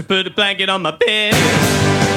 To put a blanket on my bed.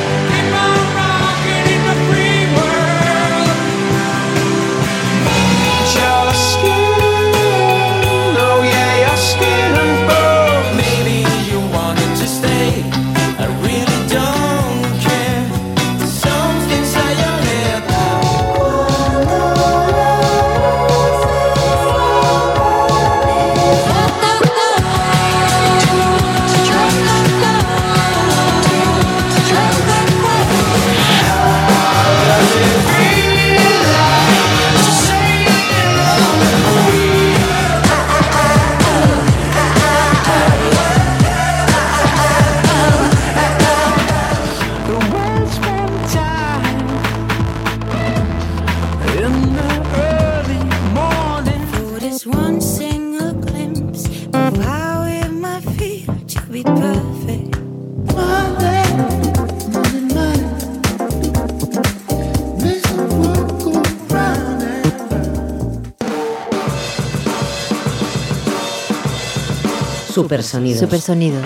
Supersonidos. Supersonidos.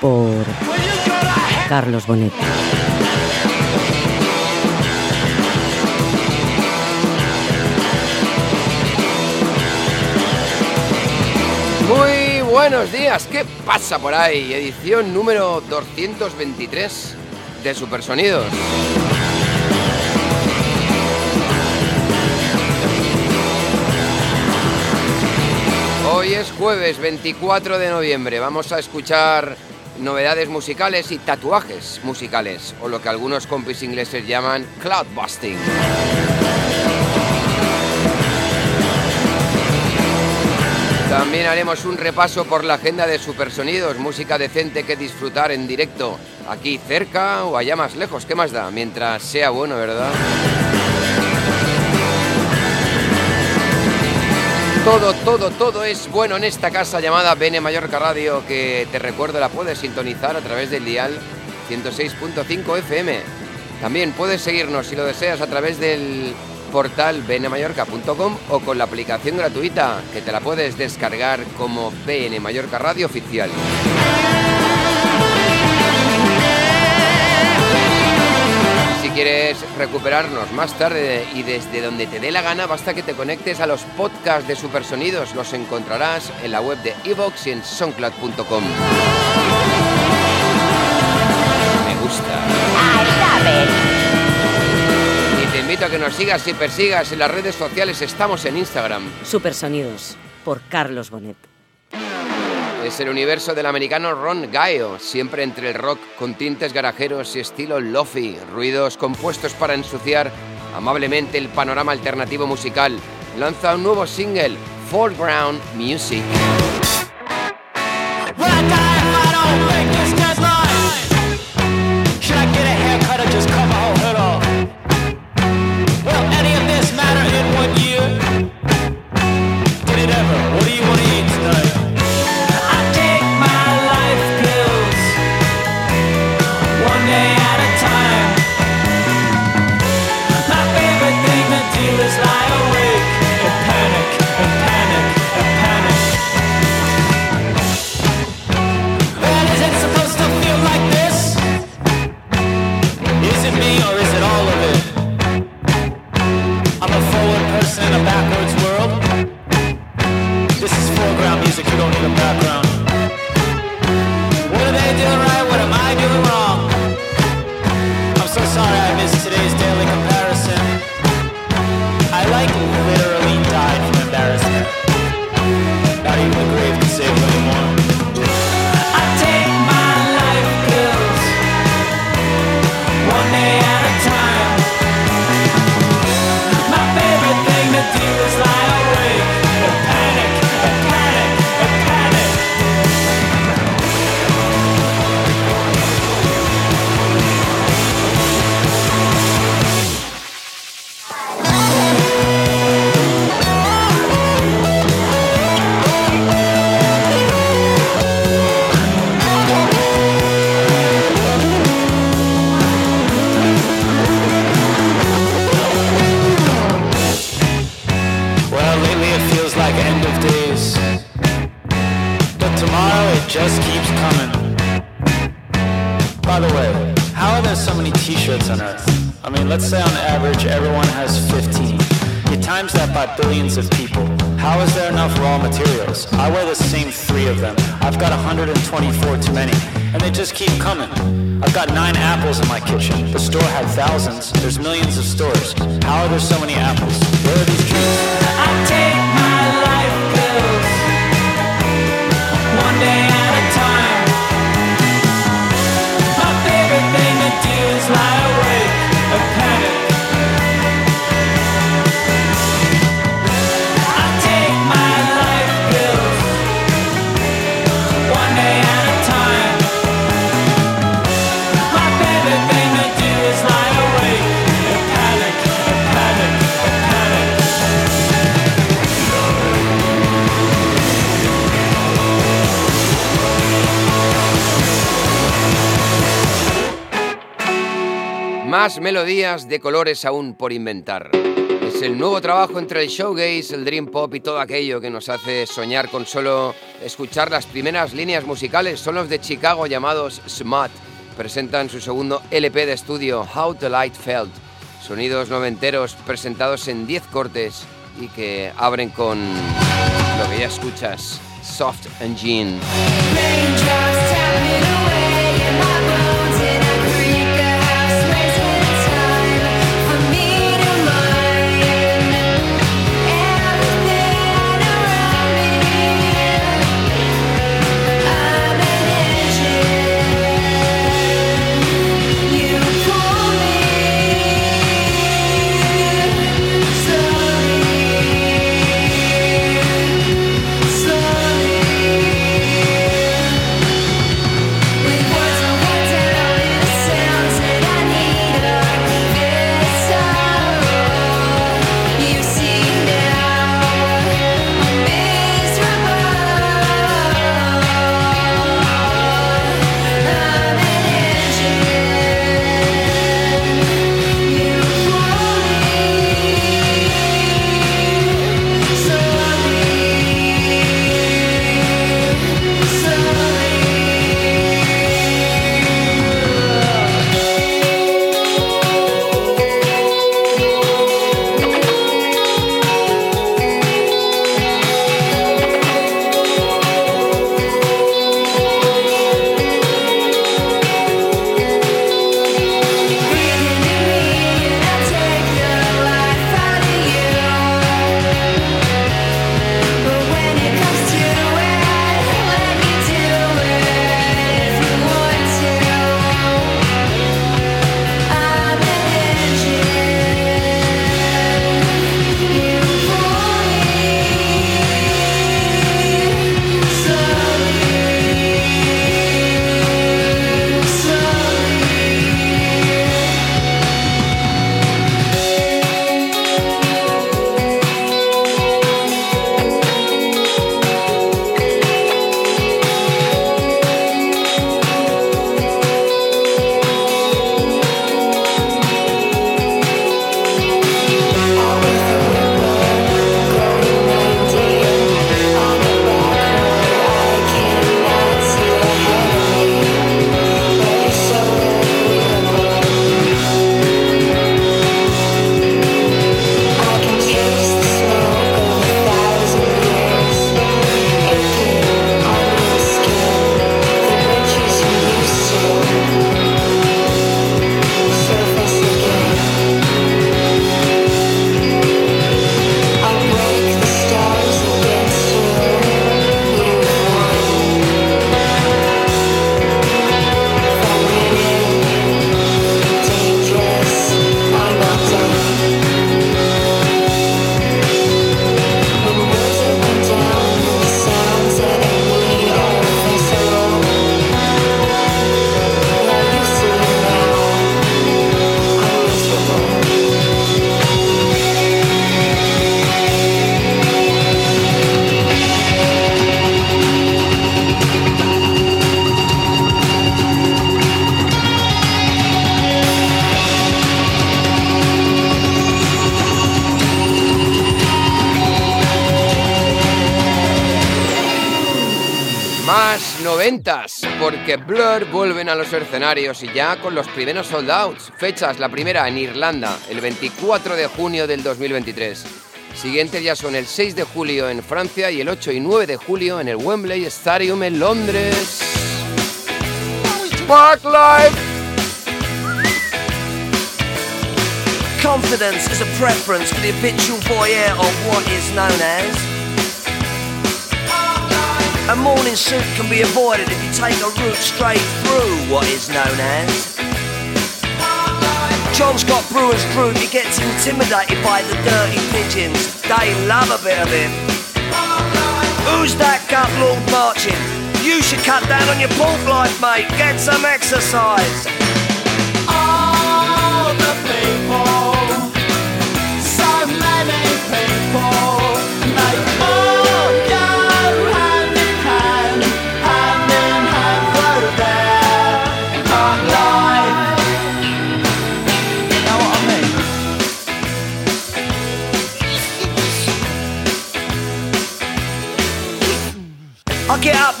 Por Carlos Bonet. Buenos días, ¿qué pasa por ahí? Edición número 223 de Supersonidos. Hoy es jueves 24 de noviembre, vamos a escuchar novedades musicales y tatuajes musicales, o lo que algunos compis ingleses llaman cloudbusting. También haremos un repaso por la agenda de Supersonidos, música decente que disfrutar en directo, aquí cerca o allá más lejos, ¿qué más da? Mientras sea bueno, ¿verdad? Todo, todo, todo es bueno en esta casa llamada Bene Mallorca Radio, que te recuerdo la puedes sintonizar a través del dial 106.5 FM. También puedes seguirnos si lo deseas a través del portal bnmallorca.com o con la aplicación gratuita que te la puedes descargar como BN Mallorca Radio Oficial. Si quieres recuperarnos más tarde y desde donde te dé la gana, basta que te conectes a los podcasts de Supersonidos. Los encontrarás en la web de Evox y en soundcloud.com. Me gusta. Y te invito a que nos sigas y persigas en las redes sociales. Estamos en Instagram. Supersonidos. Por Carlos Bonet. Es el universo del americano Ron Gaio, siempre entre el rock con tintes garajeros y estilo lofi, ruidos compuestos para ensuciar amablemente el panorama alternativo musical. Lanza un nuevo single, Foreground Music. Of them. I've got 124 too many, and they just keep coming. I've got nine apples in my kitchen. The store had thousands. There's millions of stores. How are there so many apples? Where are these trees? Más melodías de colores aún por inventar. Es el nuevo trabajo entre el showgaze, el dream pop y todo aquello que nos hace soñar con solo escuchar las primeras líneas musicales. Son los de Chicago llamados Smut. Presentan su segundo LP de estudio, How the Light Felt. Sonidos noventeros presentados en 10 cortes y que abren con lo que ya escuchas, Soft Engine. Porque Blur vuelven a los escenarios y ya con los primeros sold outs. Fechas, la primera en Irlanda, el 24 de junio del 2023. Siguientes ya son el 6 de julio en Francia y el 8 y 9 de julio en el Wembley Stadium en Londres. Park Life. Confidence is a preference for the habitual voyeur of what is known as. A morning suit can be avoided if you take a route straight through what is known as. John's got brewer's fruit, he gets intimidated by the dirty pigeons. They love a bit of him. Who's that gut lord marching? You should cut down on your pork life, mate. Get some exercise.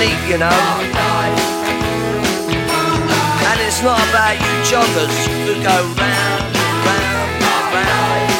technique, you know. And it's not about you joggers who go round, round, round.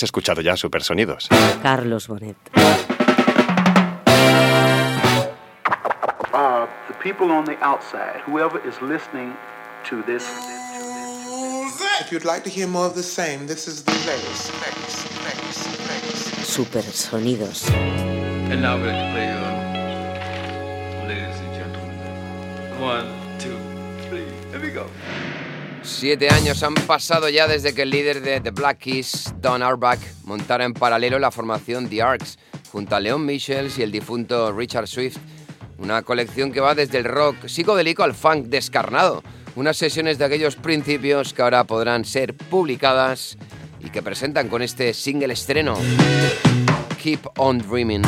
¿Has escuchado ya Supersonidos? Carlos Bonet. uh, the people on the outside, whoever is listening to this. If you'd like to hear more of the same, this is the place, place, place, place. Supersonidos. And now we're going to play, uh, ladies and gentlemen. One, two, three, here we go. Siete años han pasado ya desde que el líder de The Black Keys, Don Auerbach, montara en paralelo la formación The Arcs, junto a Leon Michels y el difunto Richard Swift. Una colección que va desde el rock psicodélico al funk descarnado. Unas sesiones de aquellos principios que ahora podrán ser publicadas y que presentan con este single estreno, Keep on Dreaming.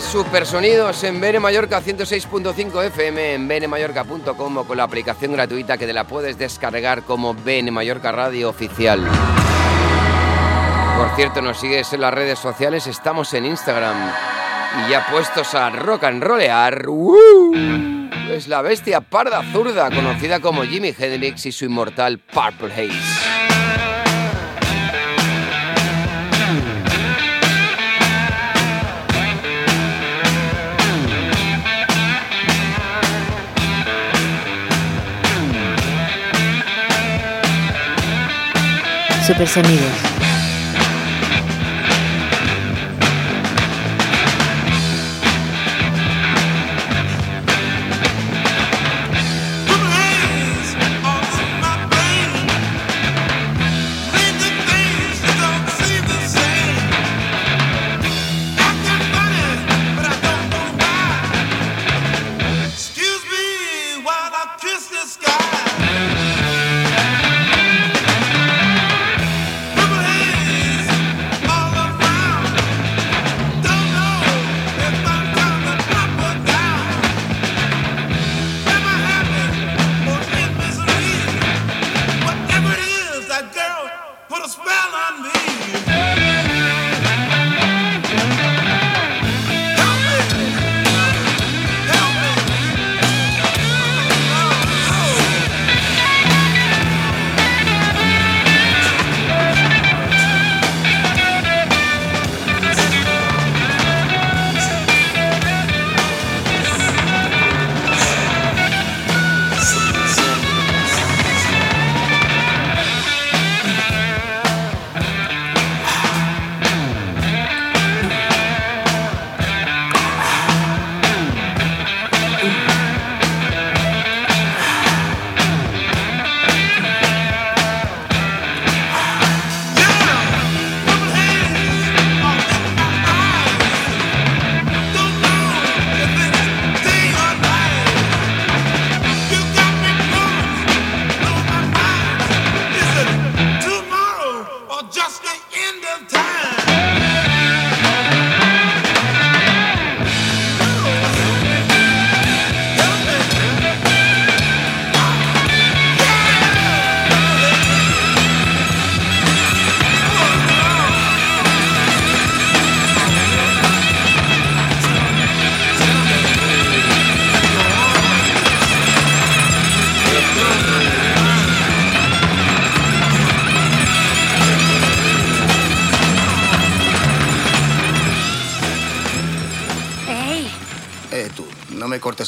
Supersonidos en BN Mallorca 106.5 FM, en bnmallorca.com o con la aplicación gratuita que te la puedes descargar como BN Mallorca Radio Oficial. Por cierto, nos sigues en las redes sociales, estamos en Instagram. Y ya puestos a rock and rollear, ¡uh! es la bestia parda zurda, conocida como Jimi Hendrix y su inmortal Purple Haze. Supersonidos.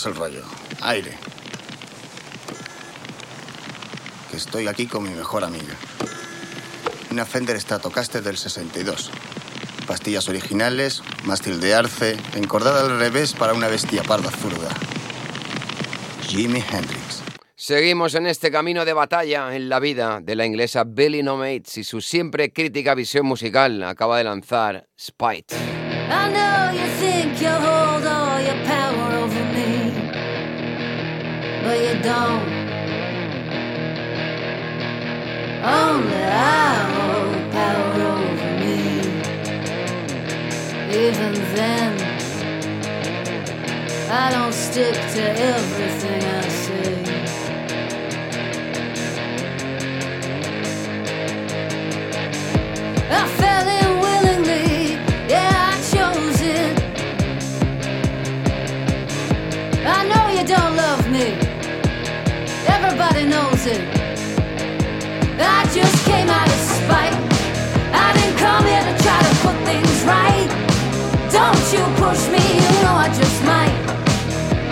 Cortes el rollo. Aire. Que estoy aquí con mi mejor amiga. Una Fender Stratocaster del 62. Pastillas originales, mástil de arce, encordada al revés para una bestia parda zurda. Jimi Hendrix. Seguimos en este camino de batalla en la vida de la inglesa Billy No Mates y su siempre crítica visión musical acaba de lanzar Spite. I know you think you Only I hold power over me. Even then, I don't stick to everything I say. I fell in come here to try to put things right. Don't you push me, you know I just might.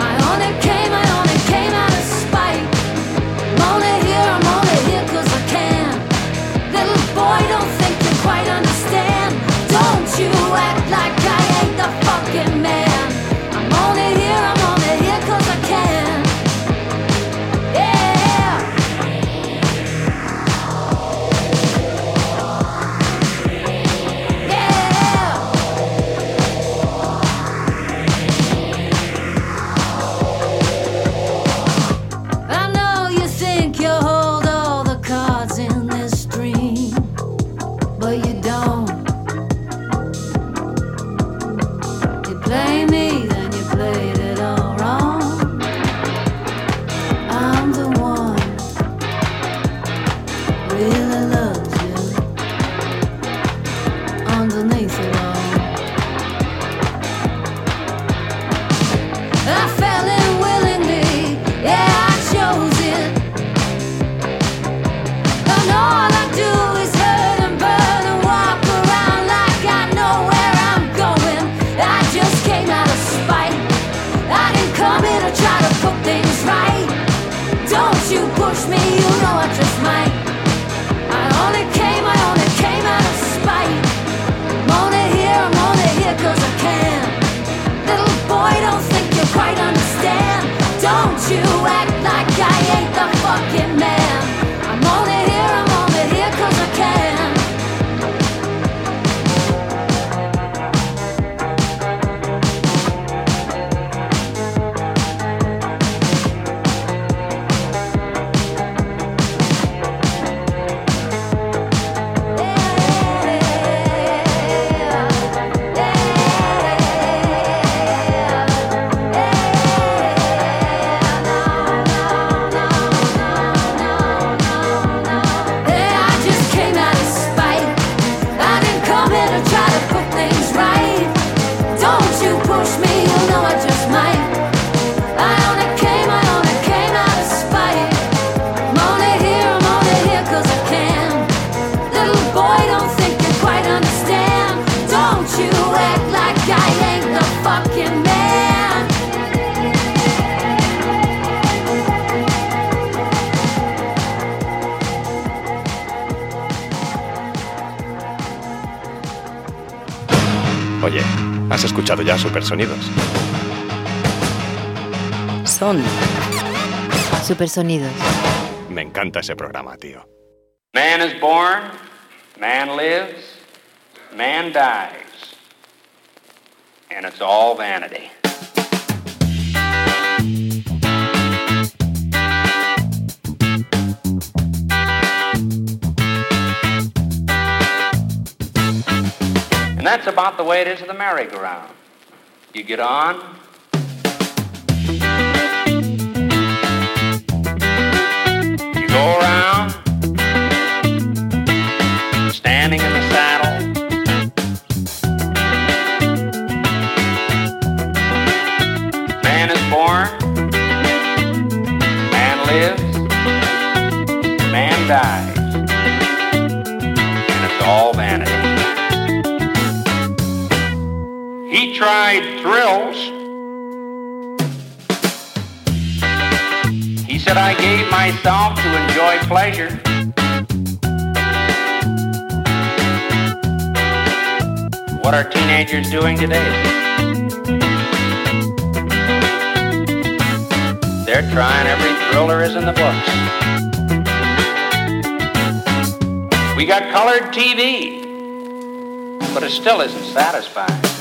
I only came, I sky Supersonidos? Son Supersonidos. Me encanta ese programa, tío. Man is born, man lives, man dies. And it's all vanity. And that's about the way it is with the merry-go-round. You get on, you go around, standing in the saddle. Man is born, man lives, man dies, Tried thrills. He said, I gave myself to enjoy pleasure. What are teenagers doing today? They're trying every thrill is in the books. We got colored TV, but it still isn't satisfying.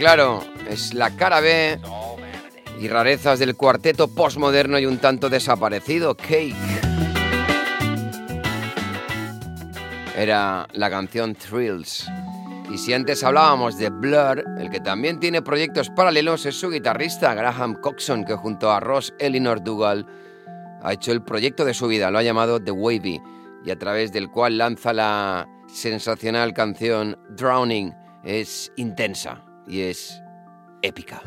Claro, es la cara B y rarezas del cuarteto postmoderno y un tanto desaparecido, Cake. Era la canción Thrills. Y si antes hablábamos de Blur, el que también tiene proyectos paralelos es su guitarrista Graham Coxon, que junto a Ross Elinor Dougal ha hecho el proyecto de su vida, lo ha llamado The Wavy, y a través del cual lanza la sensacional canción Drowning. Es intensa y es épica.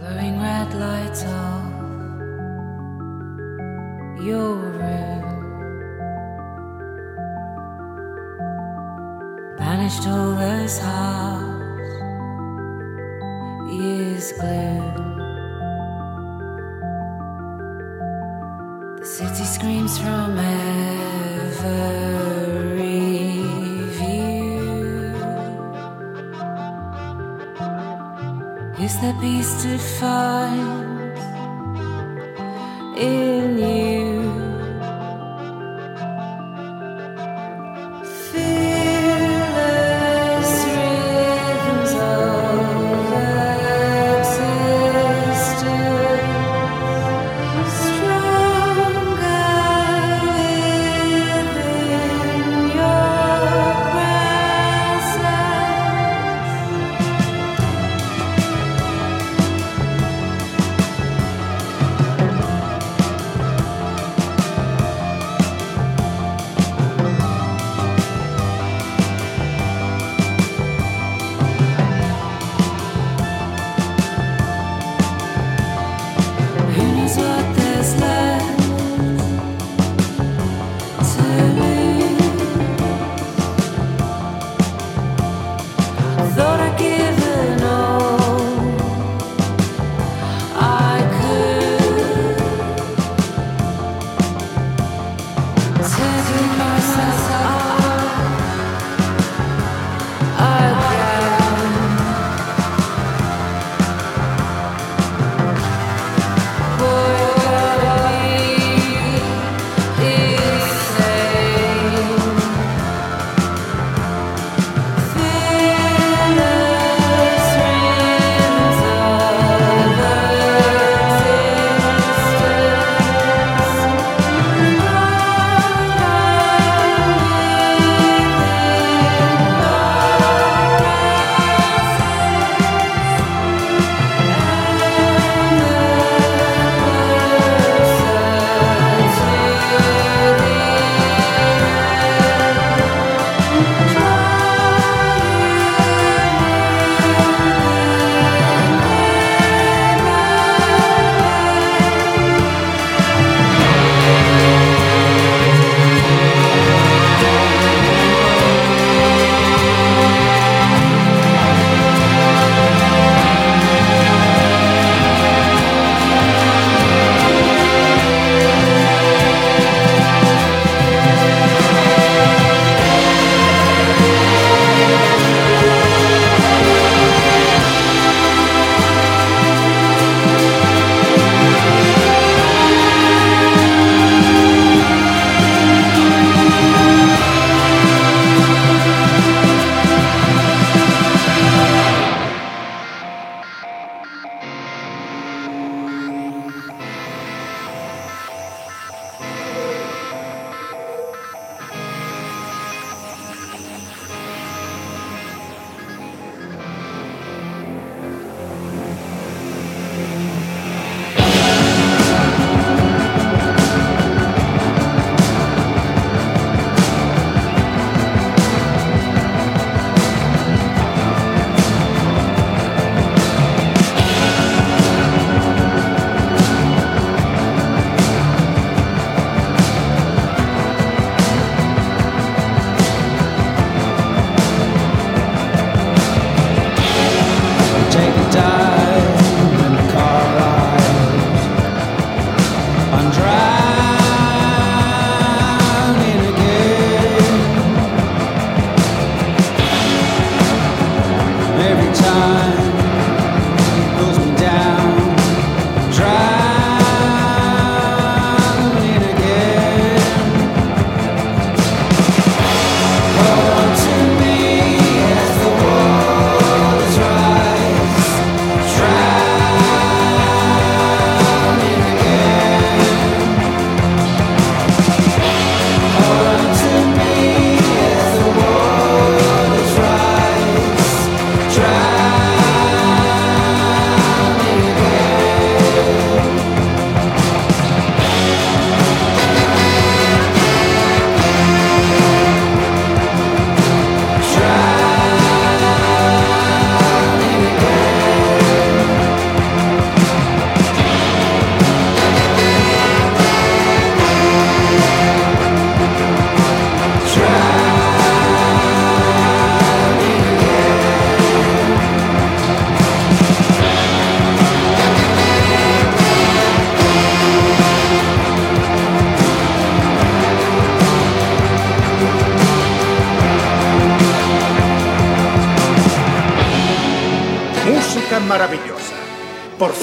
Banished all those hearts, years glue. The city screams from heaven. Is there peace to find in you?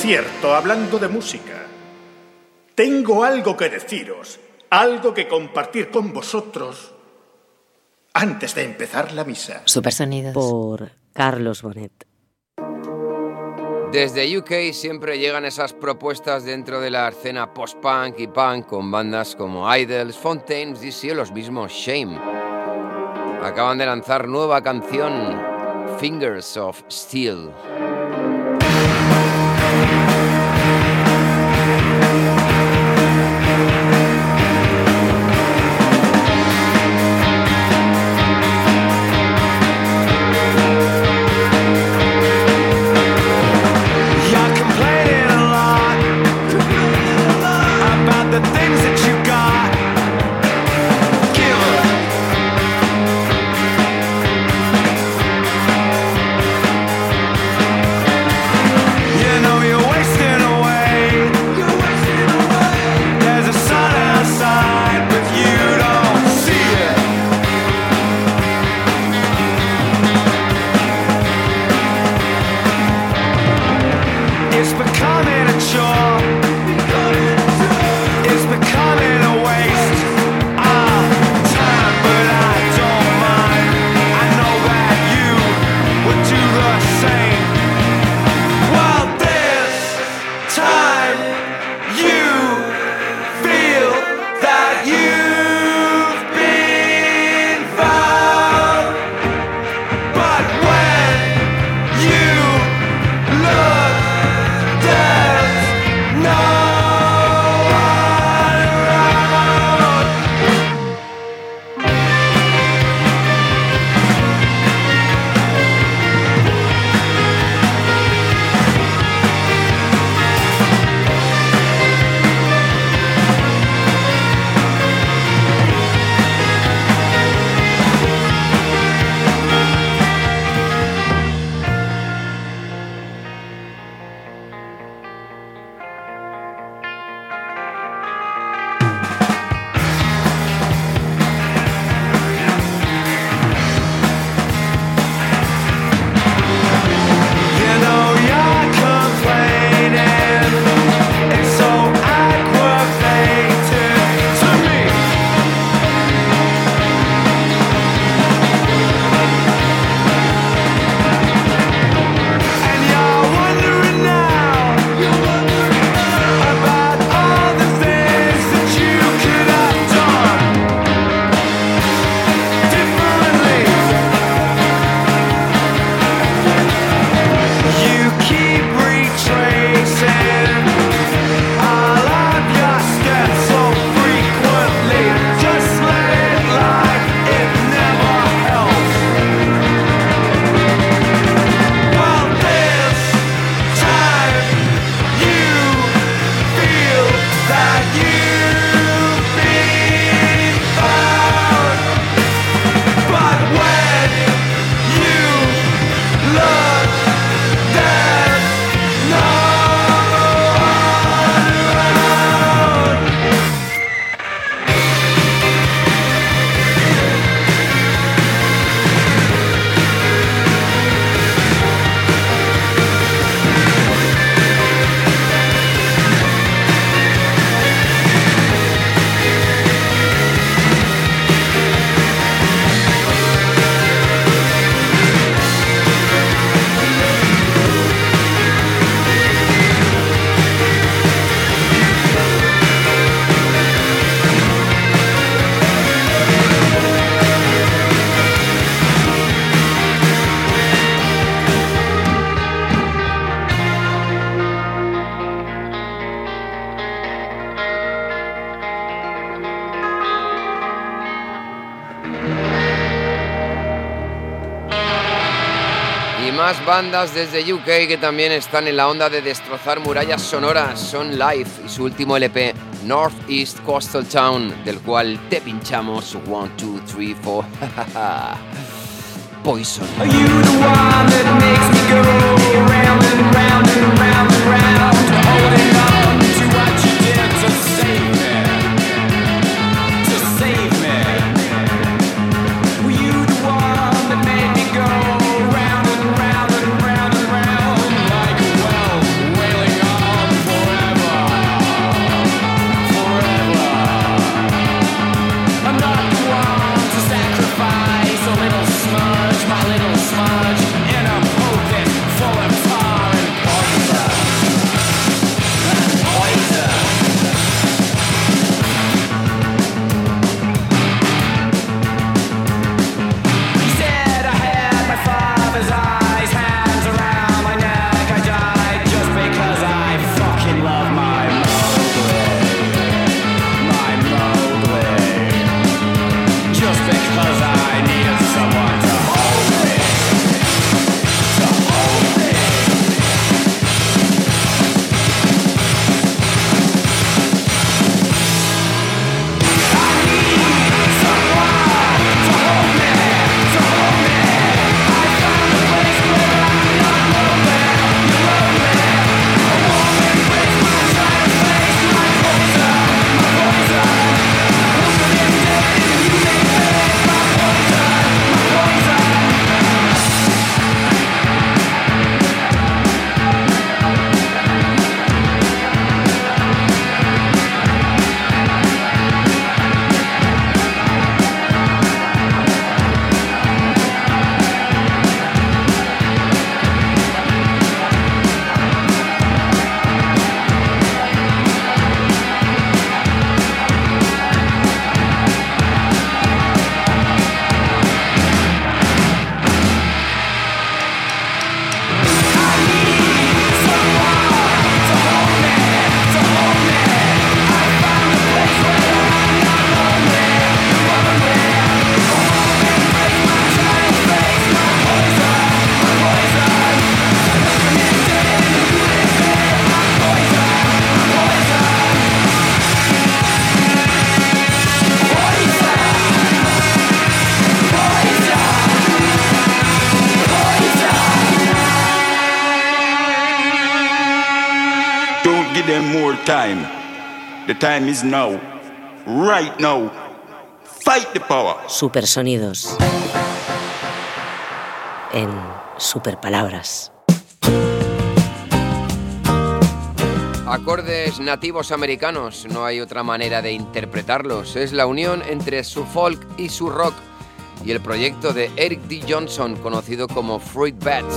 Cierto, hablando de música, tengo algo que deciros, algo que compartir con vosotros antes de empezar la misa. Supersonidos. Por Carlos Bonet. Desde UK siempre llegan esas propuestas dentro de la escena post-punk y punk con bandas como Idols, Fontaines, DC o los mismos Shame. Acaban de lanzar nueva canción, Fingers of Steel. Bandas desde UK que también están en la onda de destrozar murallas sonoras. Son Live y su último LP, Northeast Coastal Town, del cual te pinchamos 1, 2, 3, 4. Poison. time is now. Right now. Fight the power. Supersonidos. En Superpalabras. Acordes nativos americanos, no hay otra manera de interpretarlos. Es la unión entre su folk y su rock y el proyecto de Eric D. Johnson, conocido como Fruit Bats,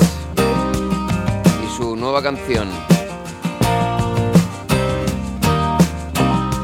y su nueva canción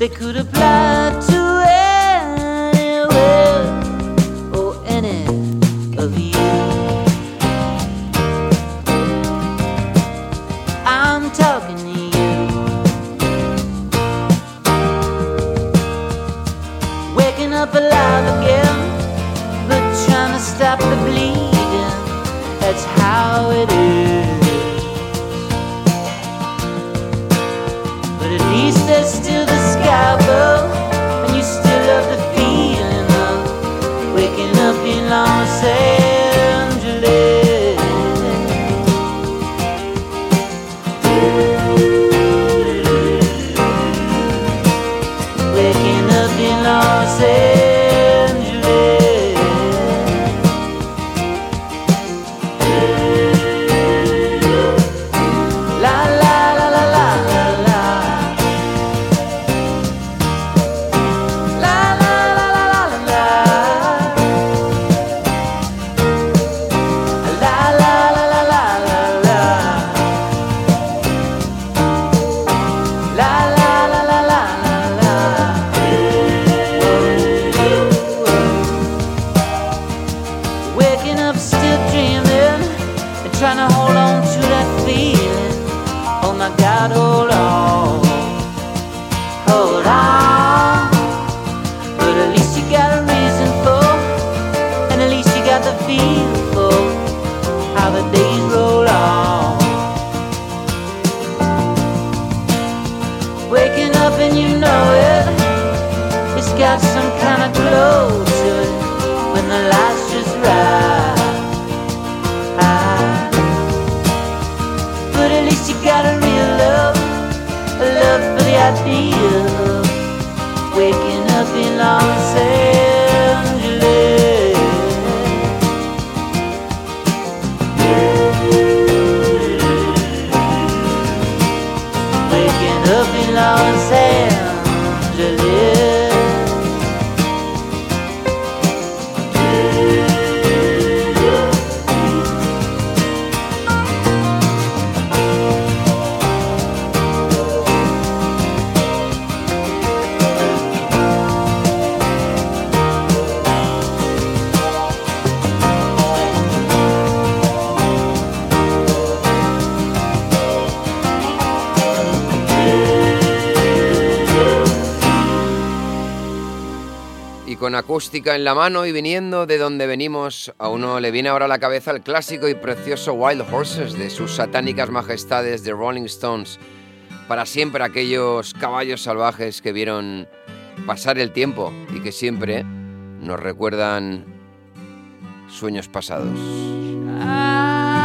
they could have acústica en la mano y viniendo de donde venimos, a uno le viene ahora a la cabeza el clásico y precioso Wild Horses de sus satánicas majestades de Rolling Stones. Para siempre aquellos caballos salvajes que vieron pasar el tiempo y que siempre nos recuerdan sueños pasados. Ah,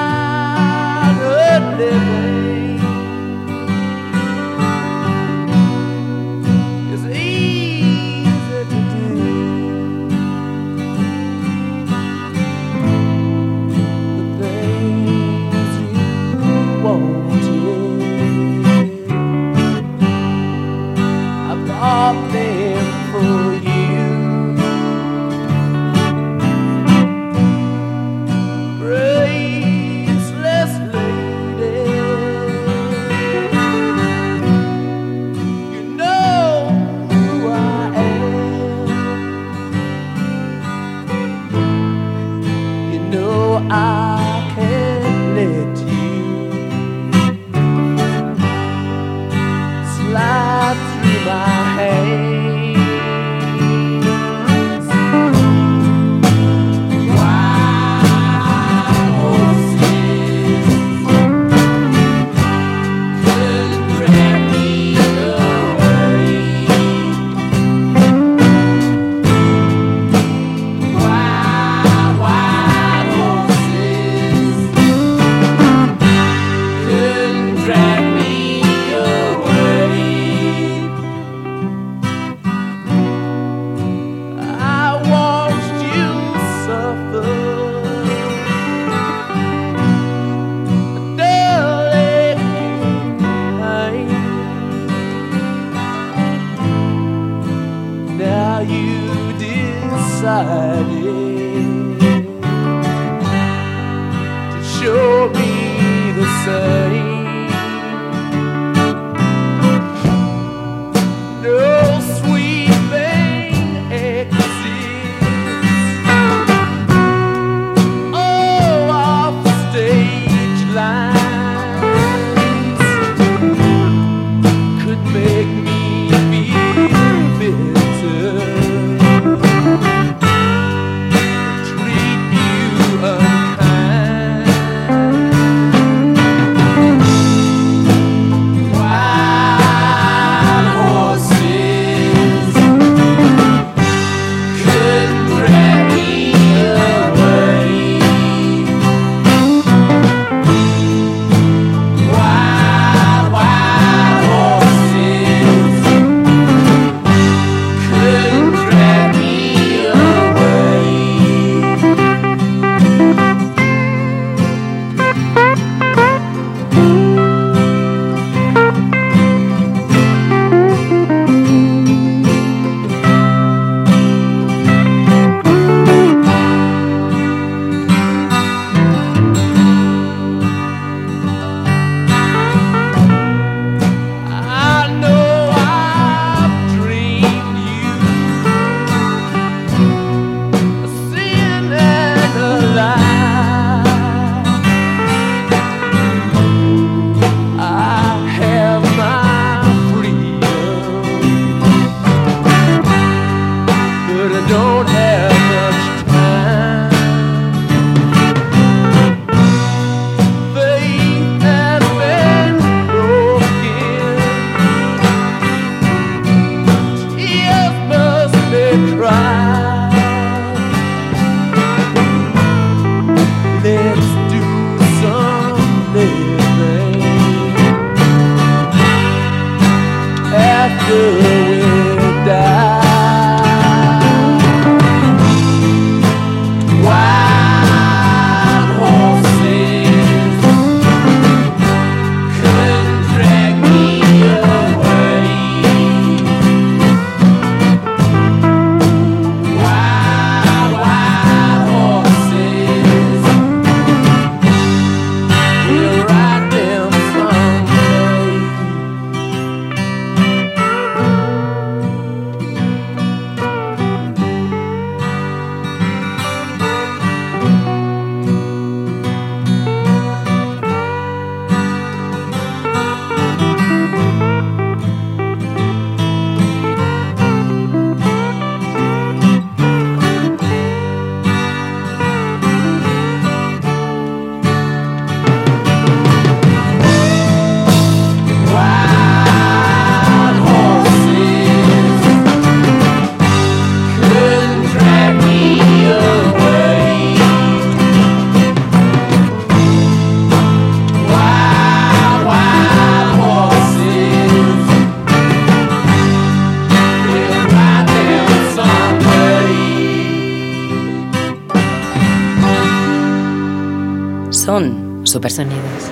Son supersonidos.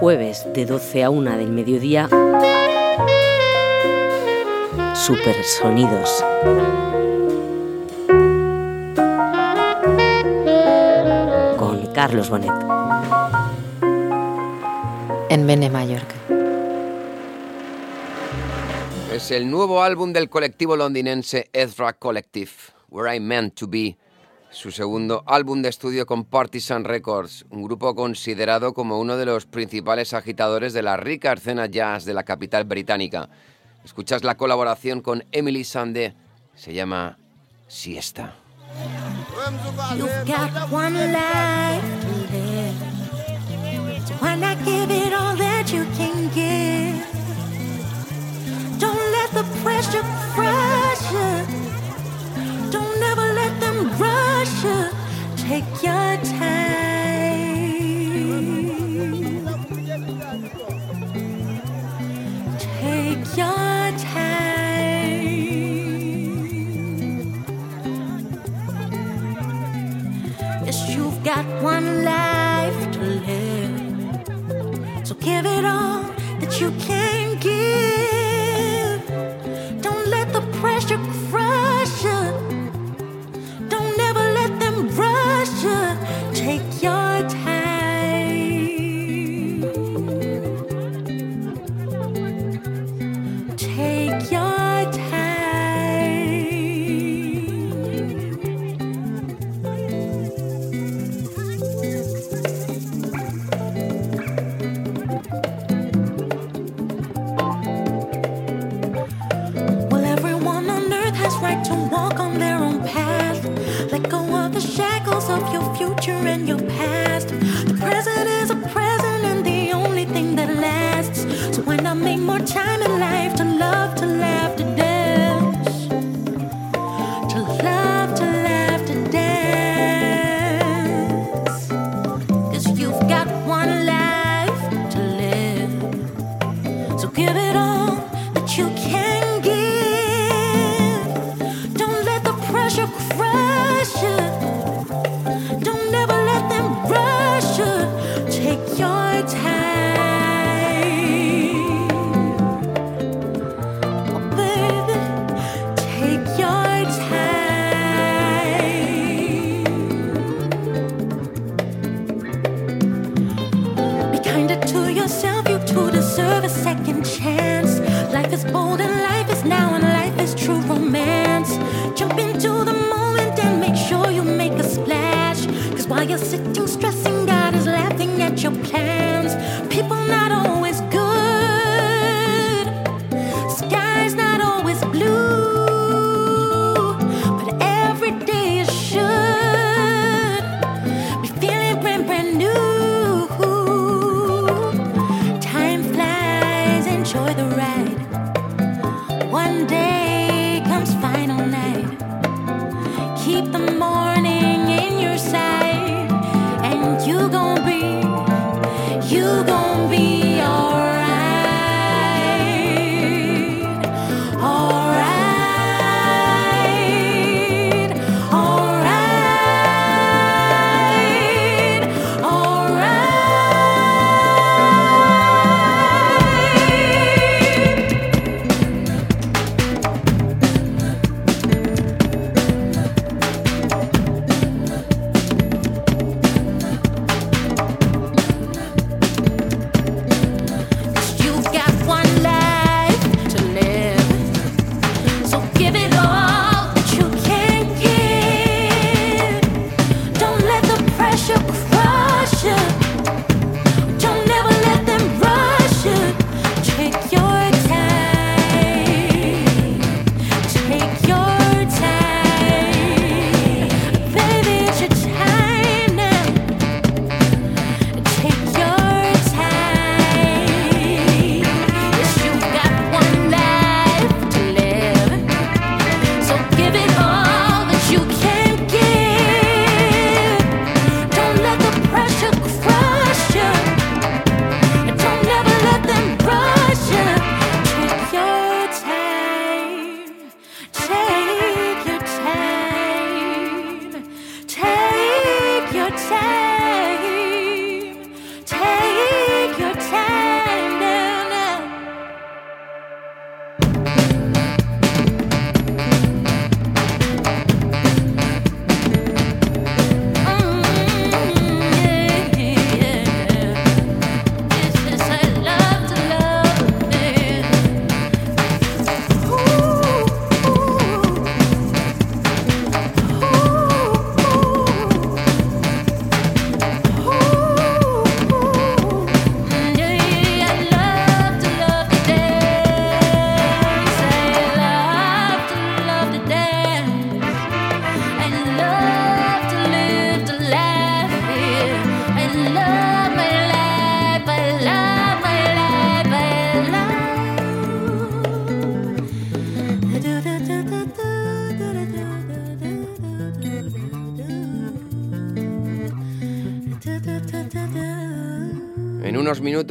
Jueves de 12 a 1 del mediodía. Supersonidos. Con Carlos Bonet. En Bene Mallorca. Es el nuevo álbum del colectivo londinense Ezra Collective, Where I Meant to Be, su segundo álbum de estudio con Partisan Records, un grupo considerado como uno de los principales agitadores de la rica escena jazz de la capital británica. Escuchas la colaboración con Emily Sande, se llama Siesta. Don't let the pressure Russia, take your time. Take your time. Yes, you've got one life to live, so give it all that you can give.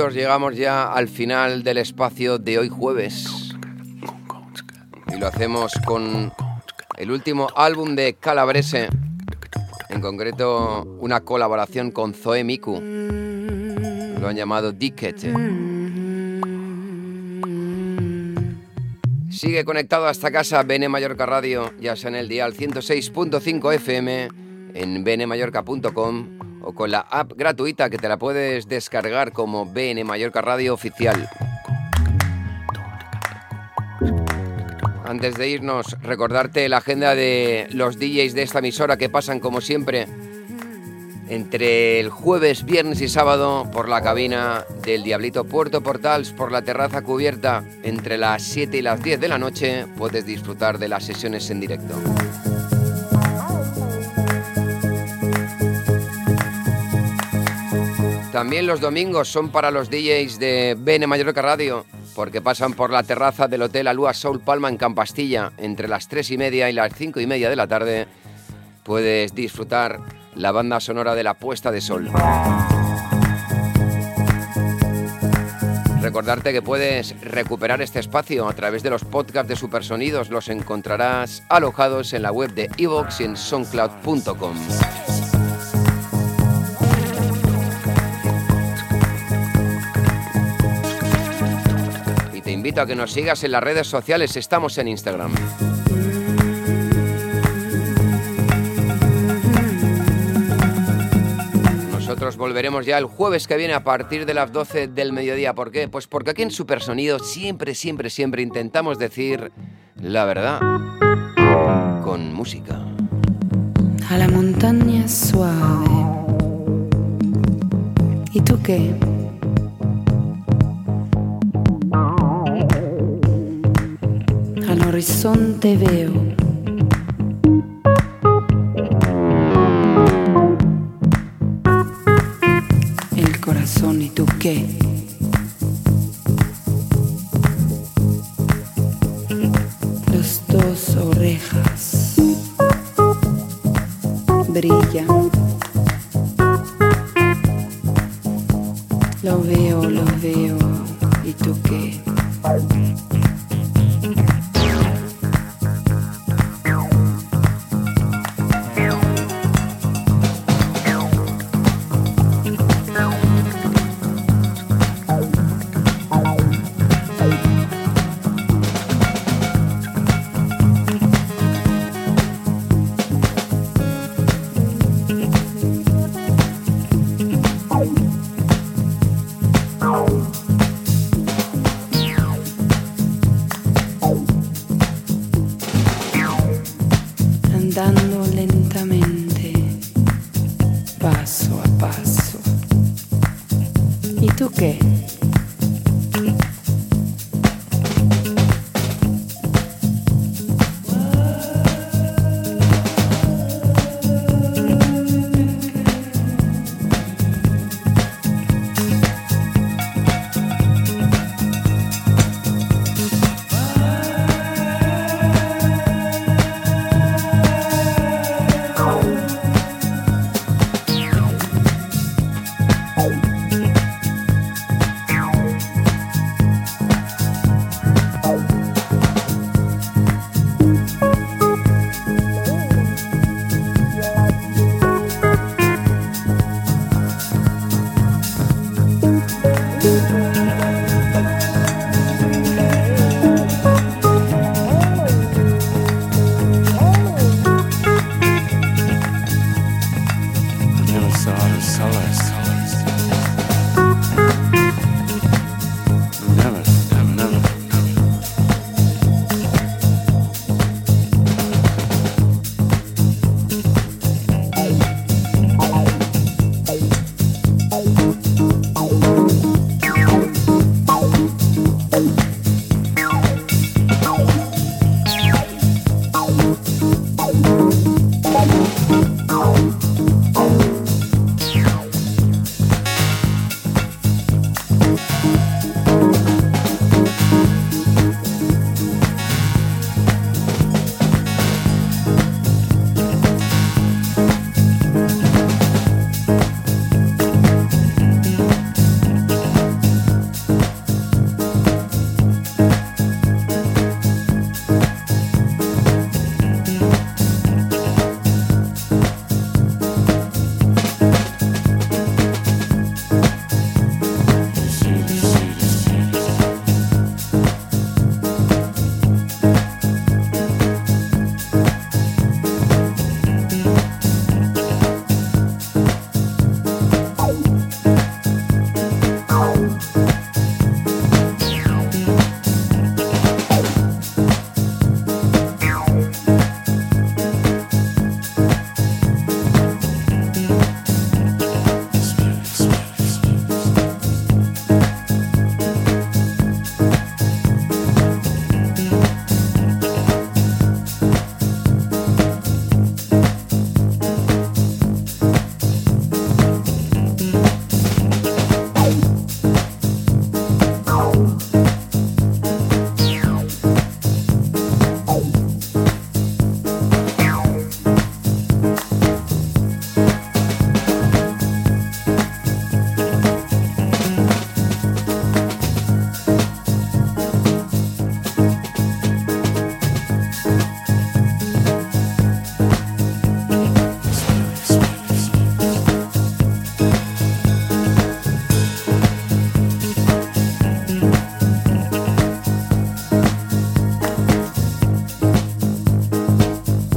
llegamos ya al final del espacio de hoy jueves. Y lo hacemos con el último álbum de Calabrese, en concreto una colaboración con Zoe Miku. Lo han llamado Dickete. Sigue conectado a esta casa Bene Mallorca Radio, ya sea en el dial 106.5 FM, en benemallorca.com o con la app gratuita que te la puedes descargar como BN Mallorca Radio Oficial. Antes de irnos, recordarte la agenda de los DJs de esta emisora que pasan como siempre entre el jueves, viernes y sábado por la cabina del Diablito Puerto Portals por la terraza cubierta entre las 7 y las 10 de la noche puedes disfrutar de las sesiones en directo. También los domingos son para los DJs de Bene Mallorca Radio, porque pasan por la terraza del Hotel Alúa Soul Palma en Campastilla entre las 3 y media y las 5 y media de la tarde. Puedes disfrutar la banda sonora de la puesta de sol. Recordarte que puedes recuperar este espacio a través de los podcasts de Supersonidos. Los encontrarás alojados en la web de Evox y en soundcloud.com. invito a que nos sigas en las redes sociales. Estamos en Instagram. Nosotros volveremos ya el jueves que viene a partir de las 12 del mediodía. ¿Por qué? Pues porque aquí en Supersonido siempre, siempre, siempre intentamos decir la verdad con música. A la montaña suave. ¿Y tú qué? Horizonte veo. El corazón, ¿y tú qué?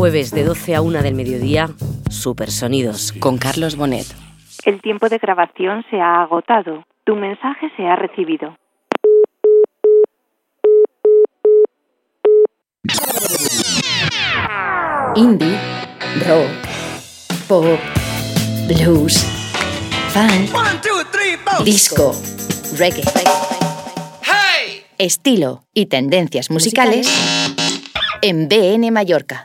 Jueves de 12 a 1 del mediodía, Supersonidos con Carlos Bonet. El tiempo de grabación se ha agotado. Tu mensaje se ha recibido. Indie, rock, pop, blues, funk, disco, reggae. Estilo y tendencias musicales en BN Mallorca.